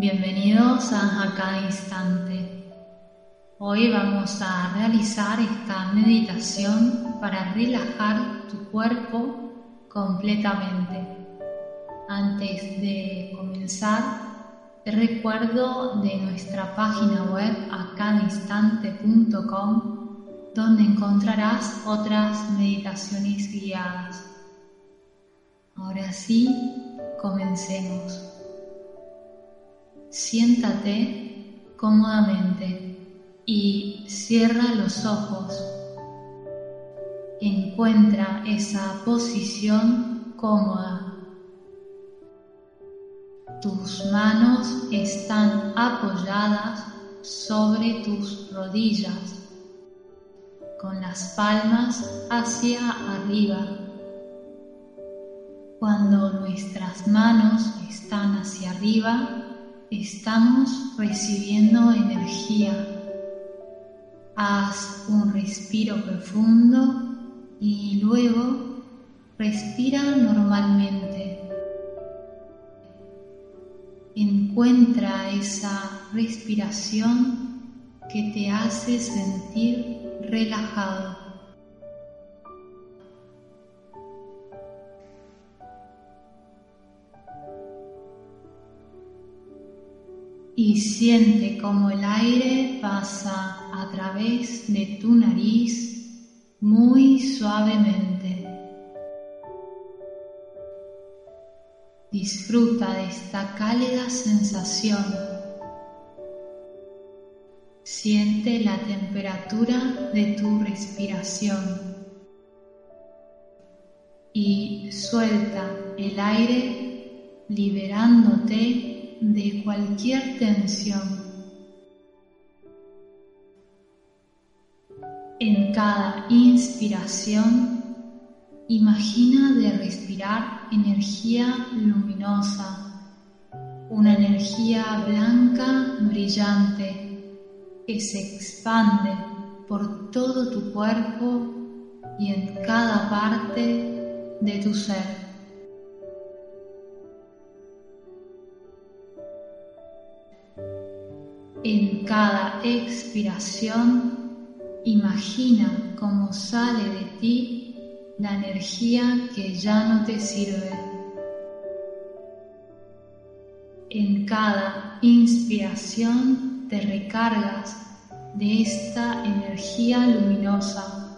Bienvenidos a, cada instante. Hoy vamos a realizar esta meditación para relajar tu cuerpo completamente. Antes de comenzar, te recuerdo de nuestra página web acadainstante.com donde encontrarás otras meditaciones guiadas. Ahora sí, comencemos. Siéntate cómodamente y cierra los ojos. Encuentra esa posición cómoda. Tus manos están apoyadas sobre tus rodillas, con las palmas hacia arriba. Cuando nuestras manos están hacia arriba, estamos recibiendo energía. Haz un respiro profundo y luego respira normalmente. Encuentra esa respiración que te hace sentir relajado. Y siente como el aire pasa a través de tu nariz muy suavemente. Disfruta de esta cálida sensación. Siente la temperatura de tu respiración y suelta el aire liberándote de cualquier tensión. En cada inspiración, imagina de respirar energía luminosa, una energía blanca brillante que se expande por todo tu cuerpo y en cada parte de tu ser. En cada expiración, imagina cómo sale de ti la energía que ya no te sirve. En cada inspiración te recargas de esta energía luminosa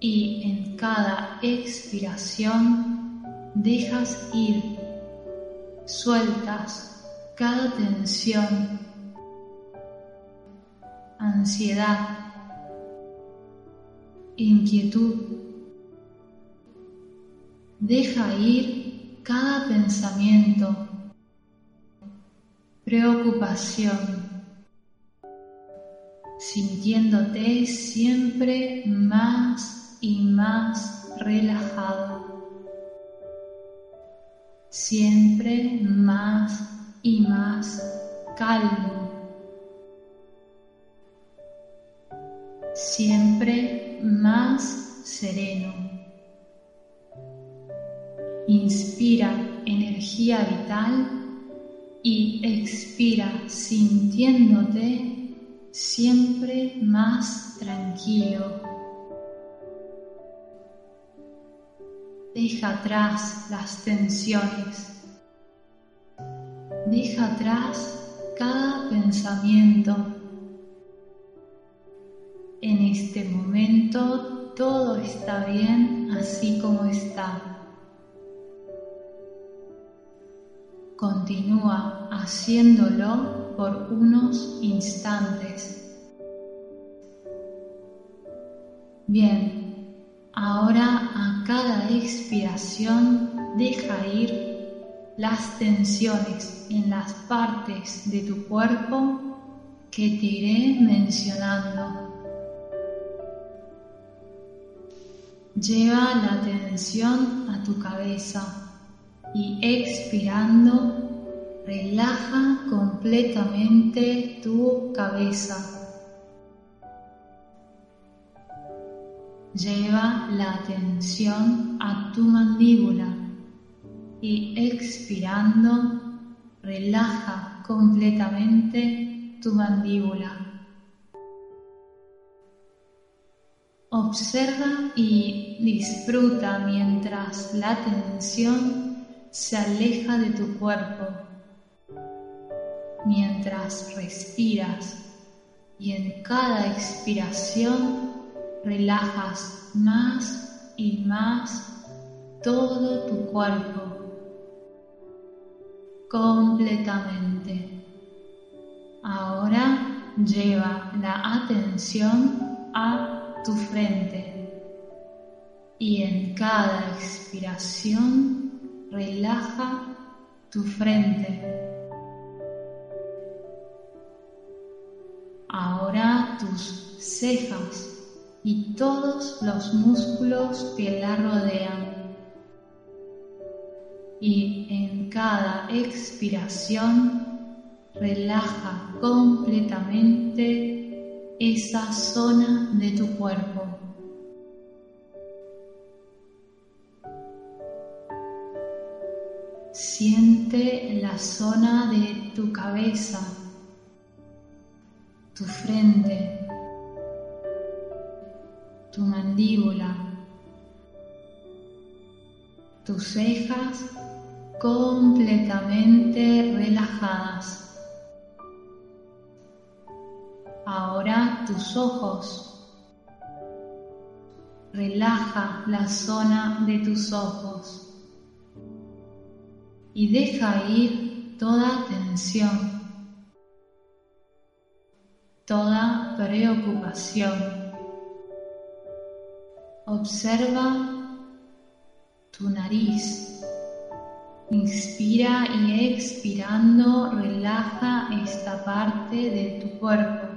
y en cada expiración dejas ir, sueltas cada tensión, ansiedad, inquietud. Deja ir cada pensamiento, preocupación, sintiéndote siempre más y más relajado, siempre más y más calmo. Siempre más sereno. Inspira energía vital y expira sintiéndote siempre más tranquilo. Deja atrás las tensiones Deja atrás cada pensamiento. En este momento todo está bien así como está. Continúa haciéndolo por unos instantes. Bien, ahora a cada expiración deja ir las tensiones en las partes de tu cuerpo que te iré mencionando. Lleva la tensión a tu cabeza y expirando relaja completamente tu cabeza. Lleva la atención a tu mandíbula y expirando, relaja completamente tu mandíbula. Observa y disfruta mientras la tensión se aleja de tu cuerpo, mientras respiras y en cada expiración relajas más y más todo tu cuerpo completamente. Ahora lleva la atención a tu frente y en cada expiración relaja tu frente. Ahora tus cejas y todos los músculos que la rodean. Y en cada expiración relaja completamente esa zona de tu cuerpo. Siente la zona de tu cabeza, tu frente, tu mandíbula, tus cejas completamente relajadas. Ahora tus ojos. Relaja la zona de tus ojos y deja ir toda tensión, toda preocupación. Observa tu nariz. Inspira y expirando relaja esta parte de tu cuerpo.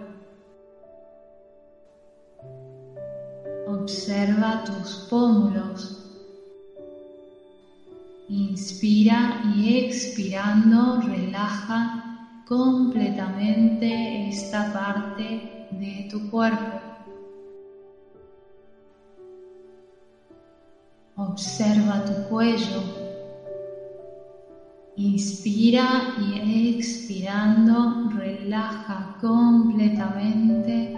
Observa tus pómulos. Inspira y expirando relaja completamente esta parte de tu cuerpo. Observa tu cuello. Inspira y expirando relaja completamente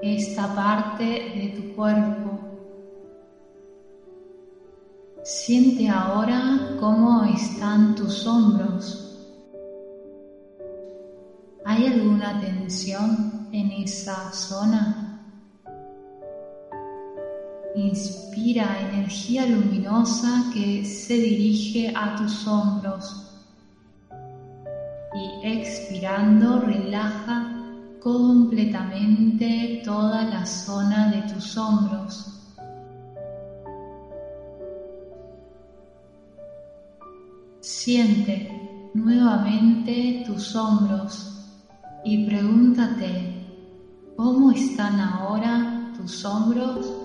esta parte de tu cuerpo. Siente ahora cómo están tus hombros. ¿Hay alguna tensión en esa zona? Inspira energía luminosa que se dirige a tus hombros y expirando relaja completamente toda la zona de tus hombros. Siente nuevamente tus hombros y pregúntate, ¿cómo están ahora tus hombros?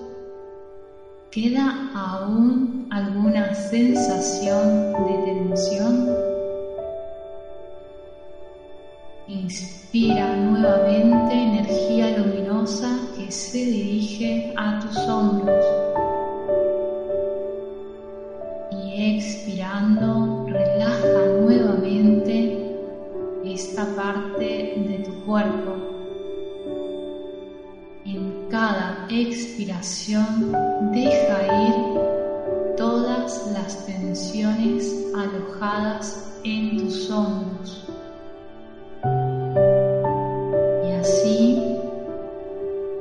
¿Queda aún alguna sensación de tensión? Inspira nuevamente energía luminosa que se dirige a tus hombros. Y expirando, relaja nuevamente esta parte de tu cuerpo. Cada expiración deja ir todas las tensiones alojadas en tus hombros. Y así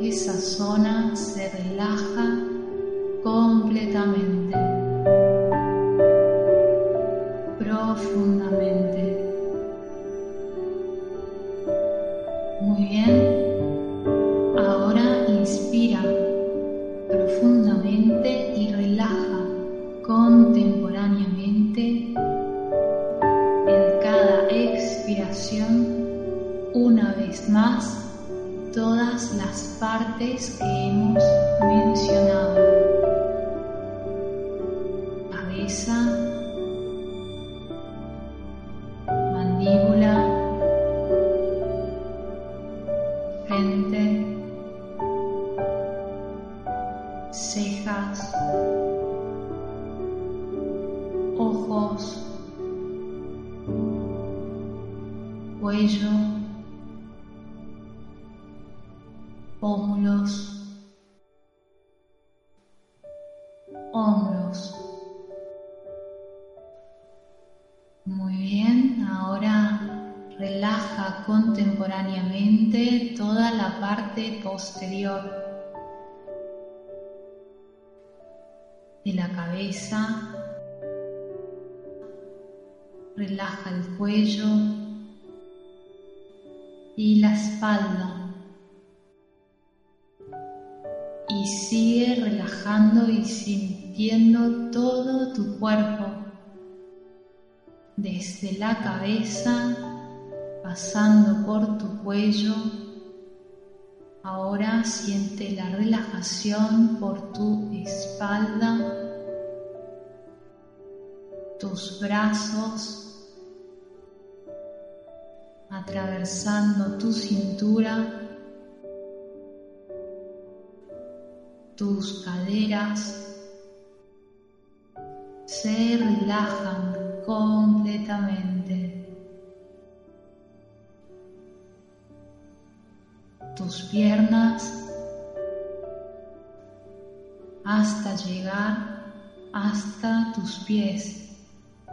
esa zona se relaja cejas, ojos, cuello, pómulos, hombros. Muy bien, ahora relaja contemporáneamente toda la parte posterior de la cabeza. Relaja el cuello y la espalda. Y sigue relajando y sintiendo todo tu cuerpo, desde la cabeza, pasando por tu cuello. Ahora siente la relajación por tu espalda, tus brazos, atravesando tu cintura, tus caderas se relajan completamente. Piernas hasta llegar hasta tus pies.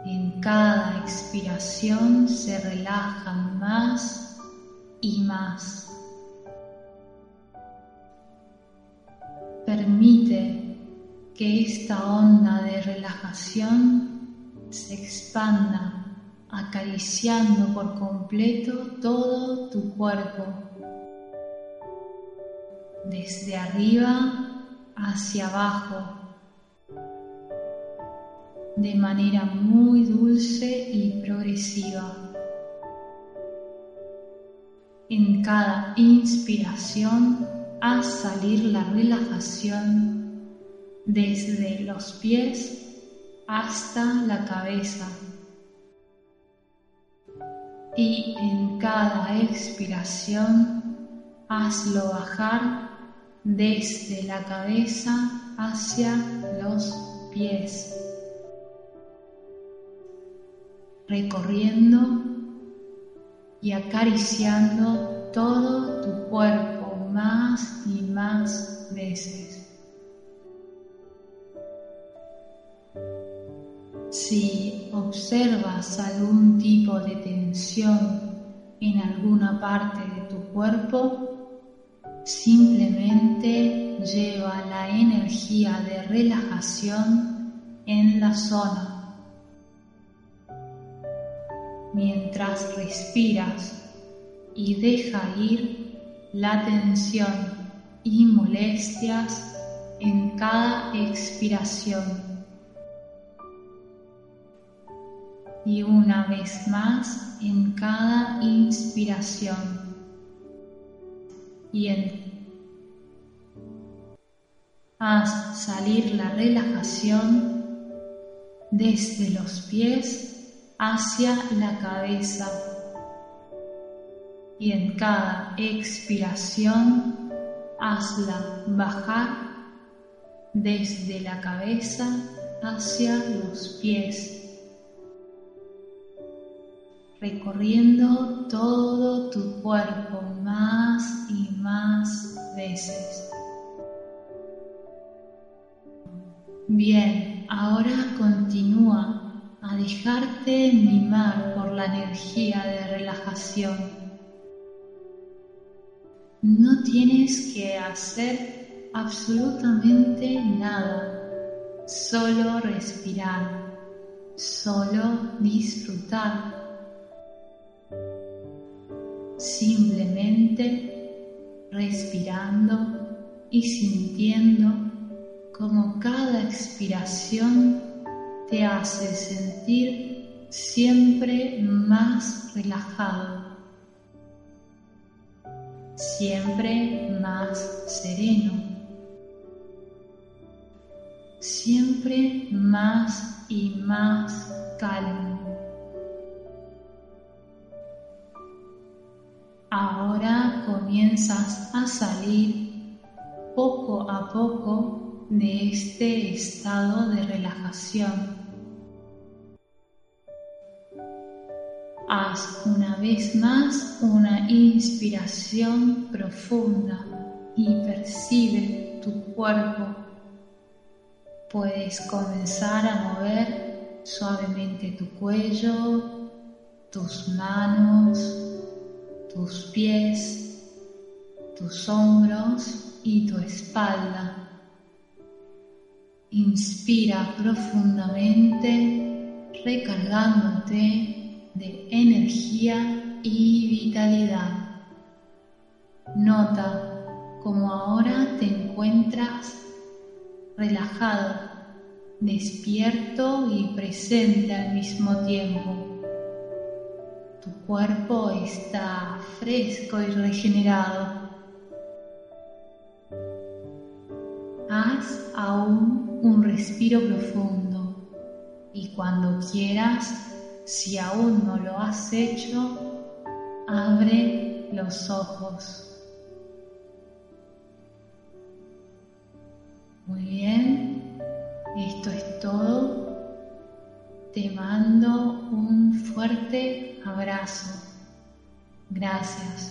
En cada expiración se relajan más y más. Permite que esta onda de relajación se expanda acariciando por completo todo tu cuerpo, desde arriba hacia abajo de manera muy dulce y progresiva. En cada inspiración, haz salir la relajación desde los pies hasta la cabeza. Y en cada expiración, hazlo bajar desde la cabeza hacia los pies. recorriendo y acariciando todo tu cuerpo más y más veces. Si observas algún tipo de tensión en alguna parte de tu cuerpo, simplemente lleva la energía de relajación en la zona mientras respiras y deja ir la tensión y molestias en cada expiración. Y una vez más en cada inspiración. Y Haz salir la relajación desde los pies hacia la cabeza. Y en cada expiración hazla bajar desde la cabeza hacia los pies, recorriendo todo tu cuerpo más y más veces. Bien, ahora continúa a dejarte mimar por la energía de relajación. No tienes que hacer absolutamente nada, solo respirar, solo disfrutar. Simplemente respirando y sintiendo como cada expiración te hace sentir siempre más relajado, siempre más sereno, siempre más y más calmo. Ahora comienzas a salir poco a poco de este estado de relajación. Haz una vez más una inspiración profunda y percibe tu cuerpo. Puedes comenzar a mover suavemente tu cuello, tus manos, tus pies, tus hombros y tu espalda. Inspira profundamente, recargándote de energía y vitalidad. Nota cómo ahora te encuentras relajado, despierto y presente al mismo tiempo. Tu cuerpo está fresco y regenerado. Haz aún un respiro profundo y cuando quieras si aún no lo has hecho, abre los ojos. Muy bien, esto es todo. Te mando fuerte abrazo. Gracias.